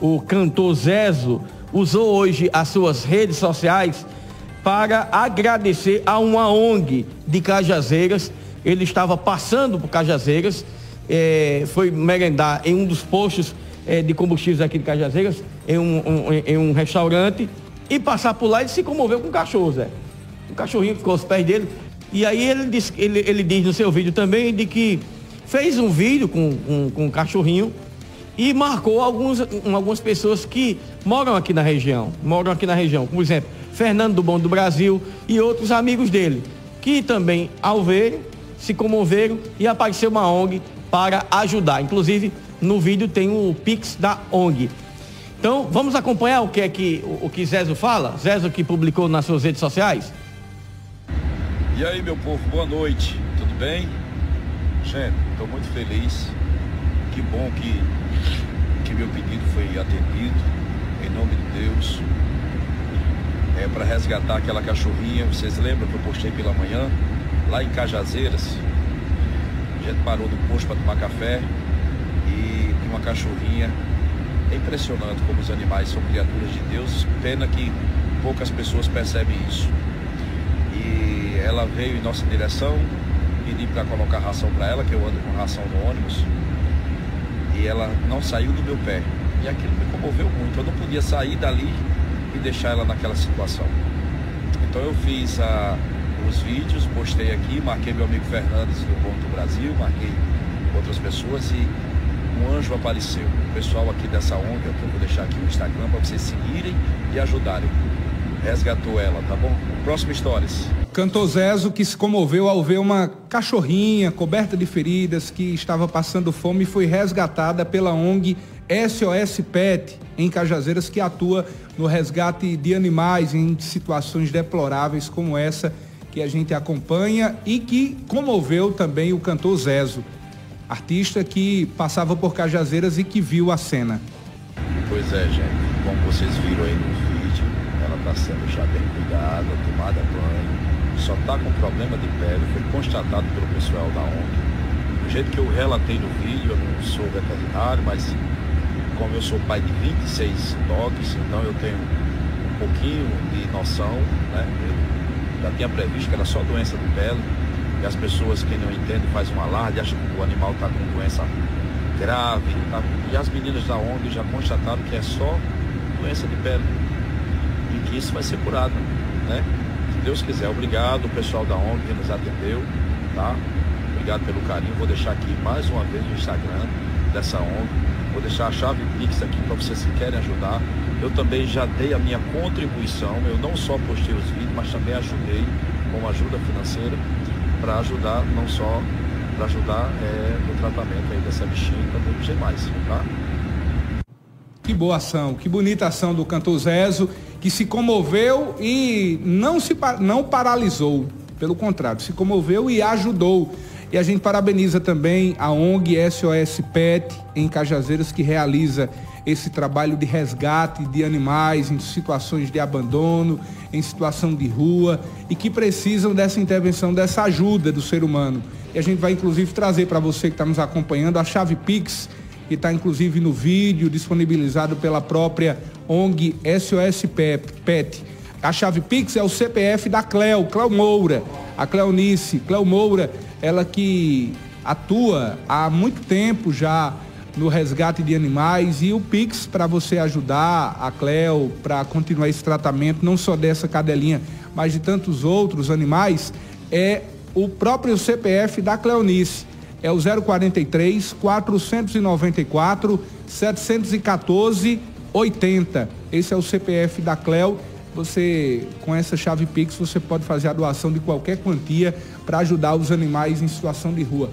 o cantor Zezo, usou hoje as suas redes sociais para agradecer a uma ONG de Cajazeiras. Ele estava passando por Cajazeiras, é, foi merendar em um dos postos é, de combustíveis aqui de Cajazeiras, em um, um, em um restaurante, e passar por lá ele se comoveu com o cachorro, Zé. O cachorrinho ficou aos pés dele. E aí ele diz, ele, ele diz no seu vídeo também de que fez um vídeo com, com, com o cachorrinho e marcou alguns, algumas pessoas que moram aqui na região, moram aqui na região, por exemplo, Fernando do Bom do Brasil e outros amigos dele, que também, ao ver, se comoveram e apareceu uma ONG para ajudar. Inclusive, no vídeo tem o Pix da ONG. Então, vamos acompanhar o que é que o, o que Zezo fala? Zezo que publicou nas suas redes sociais? E aí, meu povo, boa noite. Tudo bem? Gente, estou muito feliz. Que bom que, meu pedido foi atendido. Em nome de Deus. É para resgatar aquela cachorrinha. Vocês lembram que eu postei pela manhã? Lá em Cajazeiras. A gente parou no posto para tomar café e uma cachorrinha. É impressionante como os animais são criaturas de Deus. Pena que poucas pessoas percebem isso. E ela veio em nossa direção, pedi para colocar ração para ela, que eu ando com ração no ônibus. E ela não saiu do meu pé. E aquilo me comoveu muito. Eu não podia sair dali e deixar ela naquela situação. Então eu fiz a, os vídeos, postei aqui, marquei meu amigo Fernandes do Ponto Brasil, marquei outras pessoas e um anjo apareceu. O pessoal aqui dessa ONG, eu vou deixar aqui o Instagram para vocês seguirem e ajudarem. Resgatou ela, tá bom? Próxima histórias. Cantor Zezo que se comoveu ao ver uma cachorrinha coberta de feridas que estava passando fome e foi resgatada pela ONG SOS Pet em Cajazeiras que atua no resgate de animais em situações deploráveis como essa que a gente acompanha e que comoveu também o cantor Zezo artista que passava por Cajazeiras e que viu a cena. Pois é, gente. Como vocês viram aí no vídeo, ela está sendo já bem cuidada, tomada banho, só está com problema de pele, foi constatado pelo pessoal da ONG. Do jeito que eu relatei no vídeo, eu não sou veterinário, mas como eu sou pai de 26 dogs, então eu tenho um pouquinho de noção, né? Eu já tinha previsto que era só doença de pele e as pessoas que não entendem fazem um alarde, acham que o animal está com doença grave. Tá? E as meninas da ONG já constataram que é só doença de pele. E que isso vai ser curado. Né? Deus quiser. Obrigado, o pessoal da ONG que nos atendeu. Tá? Obrigado pelo carinho. Vou deixar aqui mais uma vez o Instagram dessa ONG. Vou deixar a chave Pix aqui para vocês que querem ajudar. Eu também já dei a minha contribuição. Eu não só postei os vídeos, mas também ajudei com ajuda financeira para ajudar, não só para ajudar é, no tratamento aí dessa bichinha e também demais, tá? Que boa ação, que bonita ação do cantor Zezo, que se comoveu e não se não paralisou, pelo contrário, se comoveu e ajudou. E a gente parabeniza também a ONG SOS Pet em Cajazeiras que realiza esse trabalho de resgate de animais em situações de abandono, em situação de rua e que precisam dessa intervenção, dessa ajuda do ser humano. E a gente vai inclusive trazer para você que está nos acompanhando a chave Pix, que está inclusive no vídeo disponibilizado pela própria ONG SOS Pet. A chave Pix é o CPF da Cleo, Cleo Moura, a Cleonice, Cleo Moura, ela que atua há muito tempo já no resgate de animais e o Pix para você ajudar a Cleo para continuar esse tratamento, não só dessa cadelinha, mas de tantos outros animais, é o próprio CPF da Cleonice. É o 043 494 714 80. Esse é o CPF da Cleo. Você, com essa chave Pix, você pode fazer a doação de qualquer quantia para ajudar os animais em situação de rua.